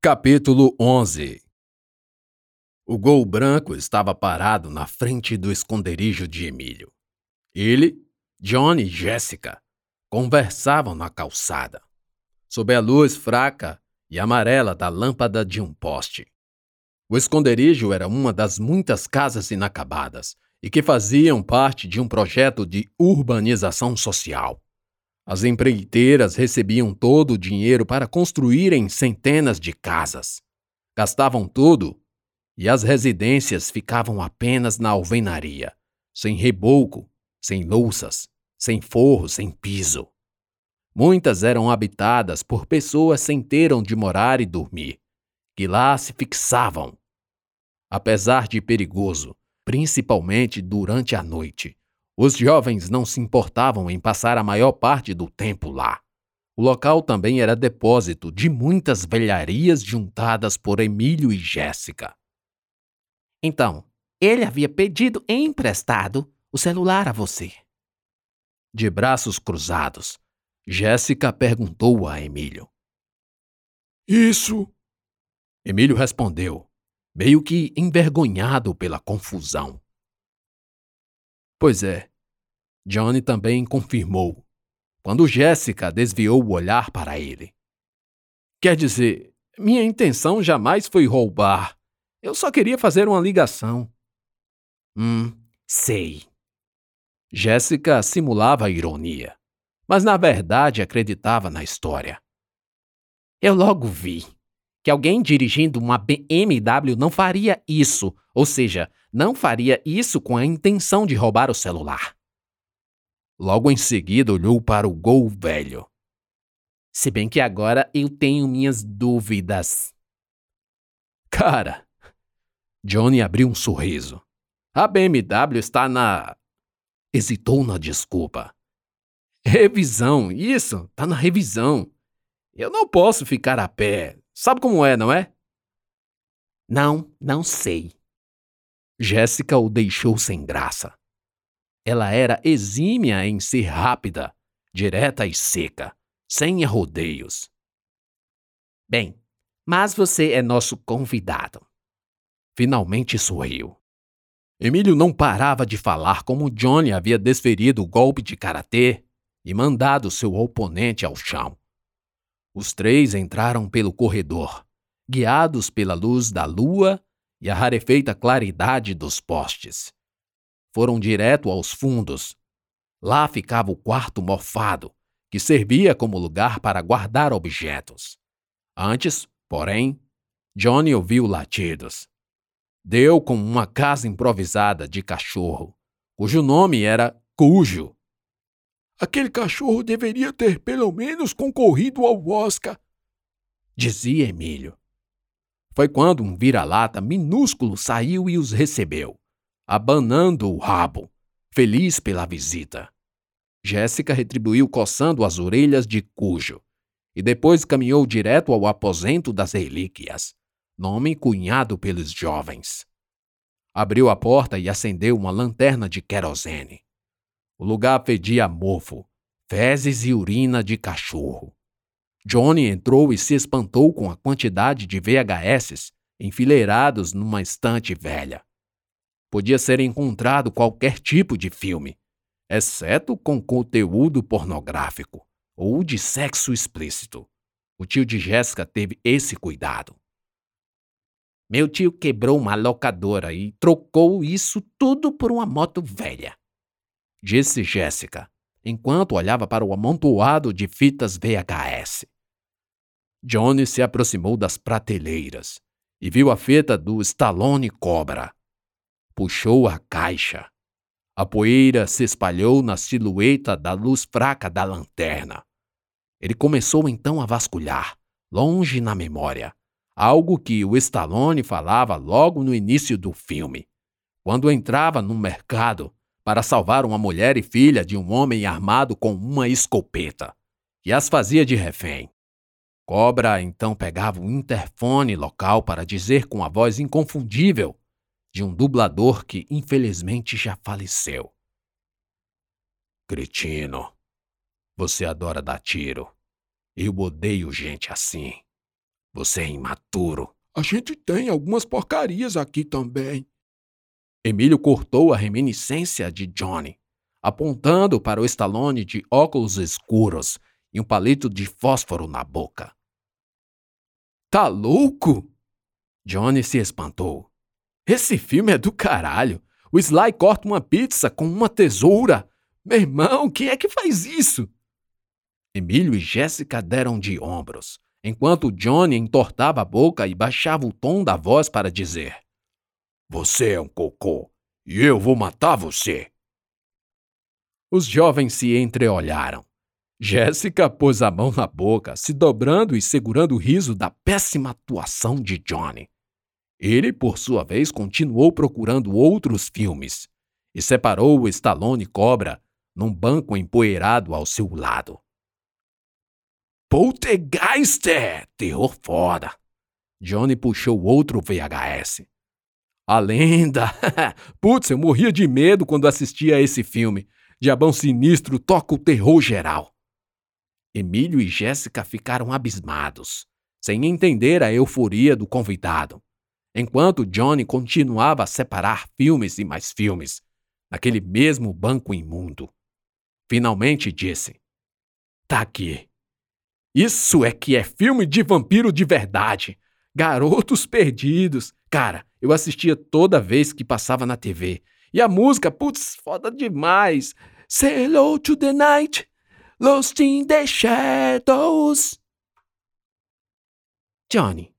Capítulo 11 O gol branco estava parado na frente do esconderijo de Emílio. Ele, Johnny e Jéssica conversavam na calçada, sob a luz fraca e amarela da lâmpada de um poste. O esconderijo era uma das muitas casas inacabadas e que faziam parte de um projeto de urbanização social. As empreiteiras recebiam todo o dinheiro para construírem centenas de casas. Gastavam tudo e as residências ficavam apenas na alvenaria, sem reboco, sem louças, sem forro, sem piso. Muitas eram habitadas por pessoas sem ter onde morar e dormir, que lá se fixavam. Apesar de perigoso, principalmente durante a noite, os jovens não se importavam em passar a maior parte do tempo lá. O local também era depósito de muitas velharias juntadas por Emílio e Jéssica. Então, ele havia pedido emprestado o celular a você. De braços cruzados, Jéssica perguntou a Emílio. Isso? Emílio respondeu, meio que envergonhado pela confusão. Pois é. Johnny também confirmou, quando Jéssica desviou o olhar para ele. Quer dizer, minha intenção jamais foi roubar. Eu só queria fazer uma ligação. Hum, sei. Jéssica simulava ironia, mas na verdade acreditava na história. Eu logo vi que alguém dirigindo uma BMW não faria isso, ou seja, não faria isso com a intenção de roubar o celular. Logo em seguida olhou para o Gol velho. Se bem que agora eu tenho minhas dúvidas. Cara, Johnny abriu um sorriso. A BMW está na. Hesitou na desculpa. Revisão, isso, tá na revisão. Eu não posso ficar a pé. Sabe como é, não é? Não, não sei. Jéssica o deixou sem graça. Ela era exímia em ser rápida, direta e seca, sem rodeios. Bem, mas você é nosso convidado. Finalmente sorriu. Emílio não parava de falar como Johnny havia desferido o golpe de karatê e mandado seu oponente ao chão. Os três entraram pelo corredor, guiados pela luz da lua e a rarefeita claridade dos postes. Foram direto aos fundos. Lá ficava o quarto mofado, que servia como lugar para guardar objetos. Antes, porém, Johnny ouviu latidos. Deu com uma casa improvisada de cachorro, cujo nome era Cujo. Aquele cachorro deveria ter pelo menos concorrido ao Oscar, dizia Emílio. Foi quando um vira-lata minúsculo saiu e os recebeu, abanando o rabo, feliz pela visita. Jéssica retribuiu coçando as orelhas de Cujo e depois caminhou direto ao aposento das relíquias, nome cunhado pelos jovens. Abriu a porta e acendeu uma lanterna de querosene. O lugar fedia mofo, fezes e urina de cachorro. Johnny entrou e se espantou com a quantidade de VHS enfileirados numa estante velha. Podia ser encontrado qualquer tipo de filme, exceto com conteúdo pornográfico ou de sexo explícito. O tio de Jéssica teve esse cuidado. Meu tio quebrou uma locadora e trocou isso tudo por uma moto velha disse Jéssica, enquanto olhava para o amontoado de fitas VHS. Johnny se aproximou das prateleiras e viu a fita do Stallone Cobra. Puxou a caixa. A poeira se espalhou na silhueta da luz fraca da lanterna. Ele começou então a vasculhar, longe na memória, algo que o Stallone falava logo no início do filme, quando entrava no mercado para salvar uma mulher e filha de um homem armado com uma escopeta, que as fazia de refém. Cobra então pegava o interfone local para dizer com a voz inconfundível de um dublador que infelizmente já faleceu. Cretino, você adora dar tiro. Eu odeio gente assim. Você é imaturo. A gente tem algumas porcarias aqui também. Emílio cortou a reminiscência de Johnny, apontando para o Stallone de óculos escuros e um palito de fósforo na boca. Tá louco? Johnny se espantou. Esse filme é do caralho. O Sly corta uma pizza com uma tesoura. Meu irmão, quem é que faz isso? Emílio e Jéssica deram de ombros, enquanto Johnny entortava a boca e baixava o tom da voz para dizer: Você é um cocô e eu vou matar você. Os jovens se entreolharam. Jéssica pôs a mão na boca, se dobrando e segurando o riso da péssima atuação de Johnny. Ele, por sua vez, continuou procurando outros filmes e separou o Stallone Cobra num banco empoeirado ao seu lado. Poltergeist! Terror foda! Johnny puxou outro VHS. A lenda! Putz, eu morria de medo quando assistia a esse filme. Diabão Sinistro toca o terror geral. Emílio e Jéssica ficaram abismados, sem entender a euforia do convidado, enquanto Johnny continuava a separar filmes e mais filmes, naquele mesmo banco imundo. Finalmente disse: Tá aqui. Isso é que é filme de vampiro de verdade. Garotos Perdidos. Cara, eu assistia toda vez que passava na TV. E a música, putz, foda demais. Say hello to the night. Lost in the Shadows. Johnny,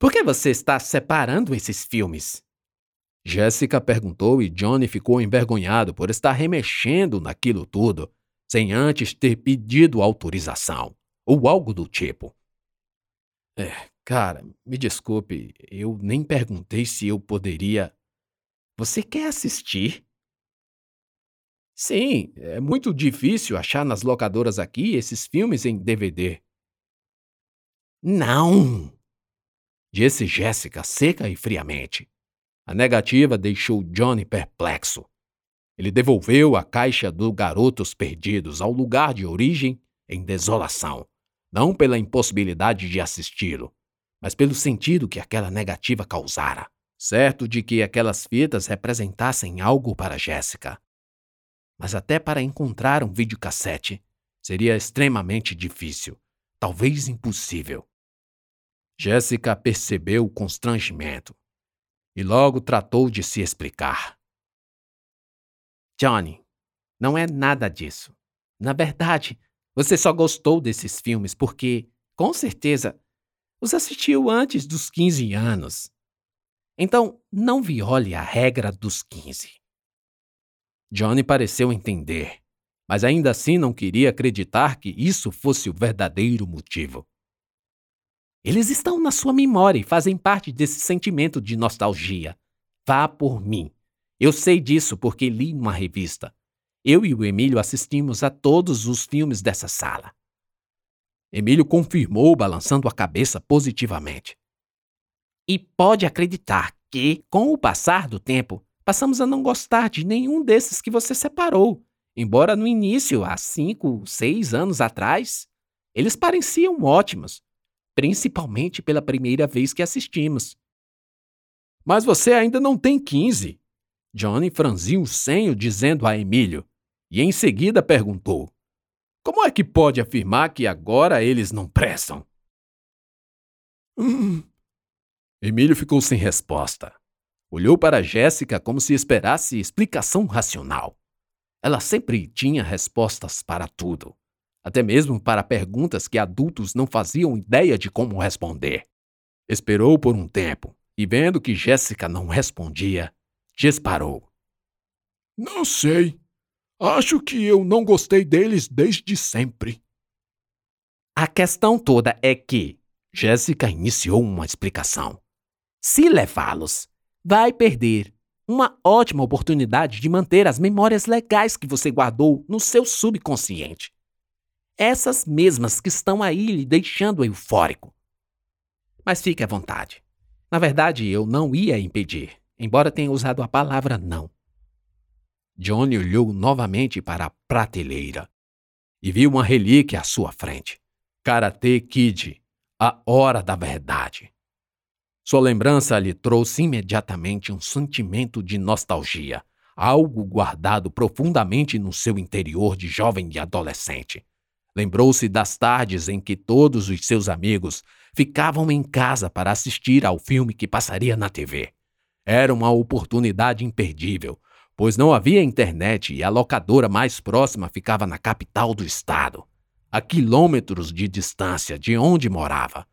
por que você está separando esses filmes? Jéssica perguntou e Johnny ficou envergonhado por estar remexendo naquilo tudo, sem antes ter pedido autorização, ou algo do tipo. É, cara, me desculpe, eu nem perguntei se eu poderia. Você quer assistir? Sim, é muito difícil achar nas locadoras aqui esses filmes em DVD. Não! Disse Jéssica seca e friamente. A negativa deixou Johnny perplexo. Ele devolveu a caixa do Garotos Perdidos ao lugar de origem em desolação, não pela impossibilidade de assisti-lo, mas pelo sentido que aquela negativa causara, certo de que aquelas fitas representassem algo para Jéssica mas até para encontrar um videocassete seria extremamente difícil, talvez impossível. Jéssica percebeu o constrangimento e logo tratou de se explicar. Johnny, não é nada disso. Na verdade, você só gostou desses filmes porque, com certeza, os assistiu antes dos 15 anos. Então, não viole a regra dos 15. Johnny pareceu entender, mas ainda assim não queria acreditar que isso fosse o verdadeiro motivo. Eles estão na sua memória e fazem parte desse sentimento de nostalgia. Vá por mim. Eu sei disso porque li numa revista. Eu e o Emílio assistimos a todos os filmes dessa sala. Emílio confirmou, balançando a cabeça positivamente. E pode acreditar que, com o passar do tempo, passamos a não gostar de nenhum desses que você separou. Embora no início, há cinco, seis anos atrás, eles pareciam ótimos, principalmente pela primeira vez que assistimos. Mas você ainda não tem 15. Johnny franziu o senho dizendo a Emílio, e em seguida perguntou: Como é que pode afirmar que agora eles não prestam? Hum. Emílio ficou sem resposta. Olhou para Jéssica como se esperasse explicação racional. Ela sempre tinha respostas para tudo, até mesmo para perguntas que adultos não faziam ideia de como responder. Esperou por um tempo e, vendo que Jéssica não respondia, disparou. Não sei. Acho que eu não gostei deles desde sempre. A questão toda é que Jéssica iniciou uma explicação. Se levá-los vai perder uma ótima oportunidade de manter as memórias legais que você guardou no seu subconsciente. Essas mesmas que estão aí lhe deixando eufórico. Mas fique à vontade. Na verdade, eu não ia impedir, embora tenha usado a palavra não. Johnny olhou novamente para a prateleira e viu uma relíquia à sua frente. Karate Kid, a hora da verdade. Sua lembrança lhe trouxe imediatamente um sentimento de nostalgia, algo guardado profundamente no seu interior de jovem e adolescente. Lembrou-se das tardes em que todos os seus amigos ficavam em casa para assistir ao filme que passaria na TV. Era uma oportunidade imperdível, pois não havia internet e a locadora mais próxima ficava na capital do estado, a quilômetros de distância de onde morava.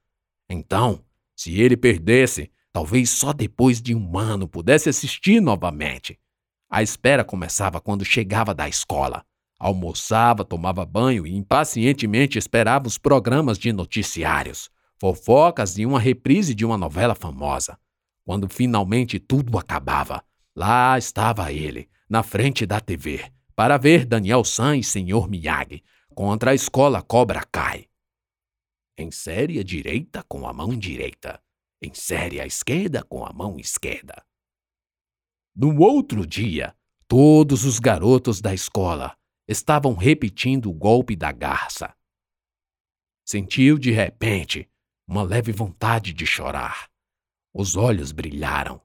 Então, se ele perdesse, talvez só depois de um ano pudesse assistir novamente. A espera começava quando chegava da escola. Almoçava, tomava banho e impacientemente esperava os programas de noticiários, fofocas e uma reprise de uma novela famosa. Quando finalmente tudo acabava, Lá estava ele, na frente da TV, para ver Daniel San e Sr. Miyagi contra a escola Cobra Kai. Insere a direita com a mão direita. Insere a esquerda com a mão esquerda. No outro dia, todos os garotos da escola estavam repetindo o golpe da garça. Sentiu de repente uma leve vontade de chorar. Os olhos brilharam.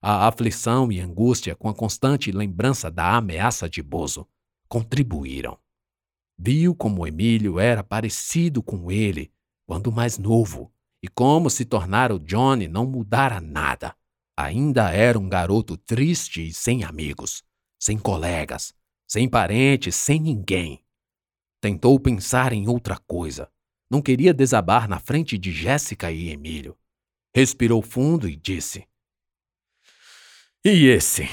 A aflição e angústia com a constante lembrança da ameaça de Bozo contribuíram. Viu como Emílio era parecido com ele quando mais novo e como se tornar o Johnny não mudara nada. Ainda era um garoto triste e sem amigos, sem colegas, sem parentes, sem ninguém. Tentou pensar em outra coisa. Não queria desabar na frente de Jéssica e Emílio. Respirou fundo e disse: e esse?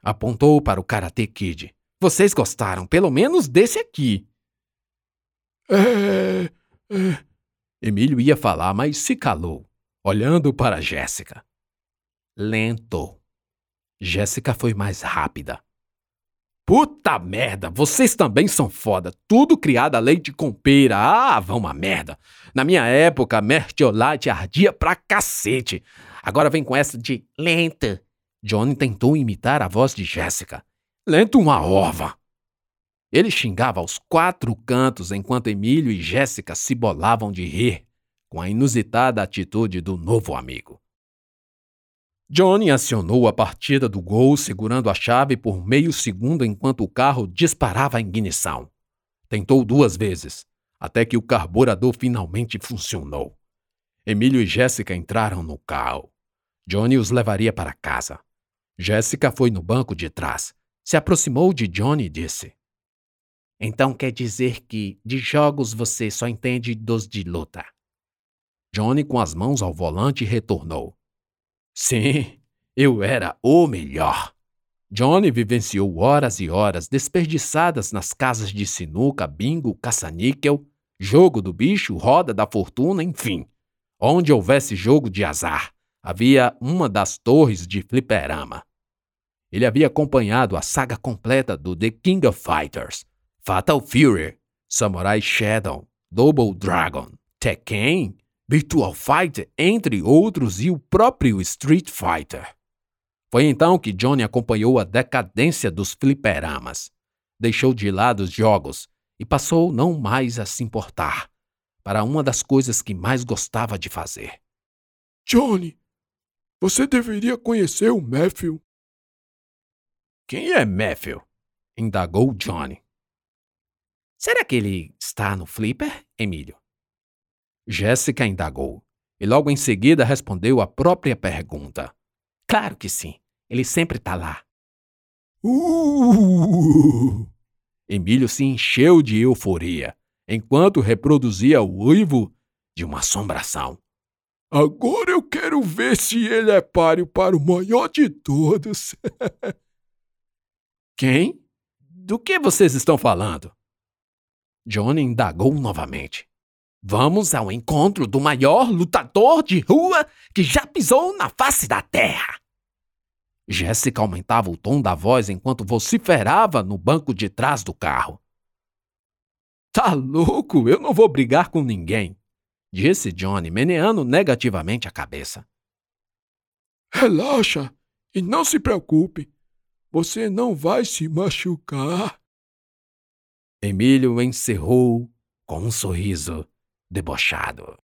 Apontou para o Karate Kid. Vocês gostaram, pelo menos, desse aqui. É. é... Emílio ia falar, mas se calou, olhando para Jéssica. Lento. Jéssica foi mais rápida. Puta merda, vocês também são foda. Tudo criado a leite com pera. Ah, vão uma merda. Na minha época, mertiolate ardia pra cacete. Agora vem com essa de lenta. Johnny tentou imitar a voz de Jéssica. Lento uma ova! Ele xingava aos quatro cantos enquanto Emílio e Jéssica se bolavam de rir com a inusitada atitude do novo amigo. Johnny acionou a partida do gol segurando a chave por meio segundo enquanto o carro disparava a ignição. Tentou duas vezes, até que o carburador finalmente funcionou. Emílio e Jéssica entraram no carro. Johnny os levaria para casa. Jéssica foi no banco de trás, se aproximou de Johnny e disse: Então quer dizer que de jogos você só entende dos de luta? Johnny, com as mãos ao volante, retornou: Sim, eu era o melhor. Johnny vivenciou horas e horas desperdiçadas nas casas de sinuca, bingo, caça-níquel, jogo do bicho, roda da fortuna, enfim. Onde houvesse jogo de azar, havia uma das torres de fliperama. Ele havia acompanhado a saga completa do The King of Fighters, Fatal Fury, Samurai Shadow, Double Dragon, Tekken, Virtual Fighter, entre outros, e o próprio Street Fighter. Foi então que Johnny acompanhou a decadência dos fliperamas. Deixou de lado os jogos e passou não mais a se importar para uma das coisas que mais gostava de fazer. Johnny, você deveria conhecer o Matthew. Quem é Matthew? indagou Johnny. Será que ele está no Flipper, Emílio? Jéssica indagou, e logo em seguida respondeu a própria pergunta. Claro que sim. Ele sempre está lá. Uh! Emílio se encheu de euforia, enquanto reproduzia o uivo de uma assombração. Agora eu quero ver se ele é páreo para o maior de todos. Quem? Do que vocês estão falando? Johnny indagou novamente. Vamos ao encontro do maior lutador de rua que já pisou na face da terra. Jéssica aumentava o tom da voz enquanto vociferava no banco de trás do carro. Tá louco? Eu não vou brigar com ninguém, disse Johnny, meneando negativamente a cabeça. Relaxa e não se preocupe. Você não vai se machucar. Emílio encerrou com um sorriso debochado.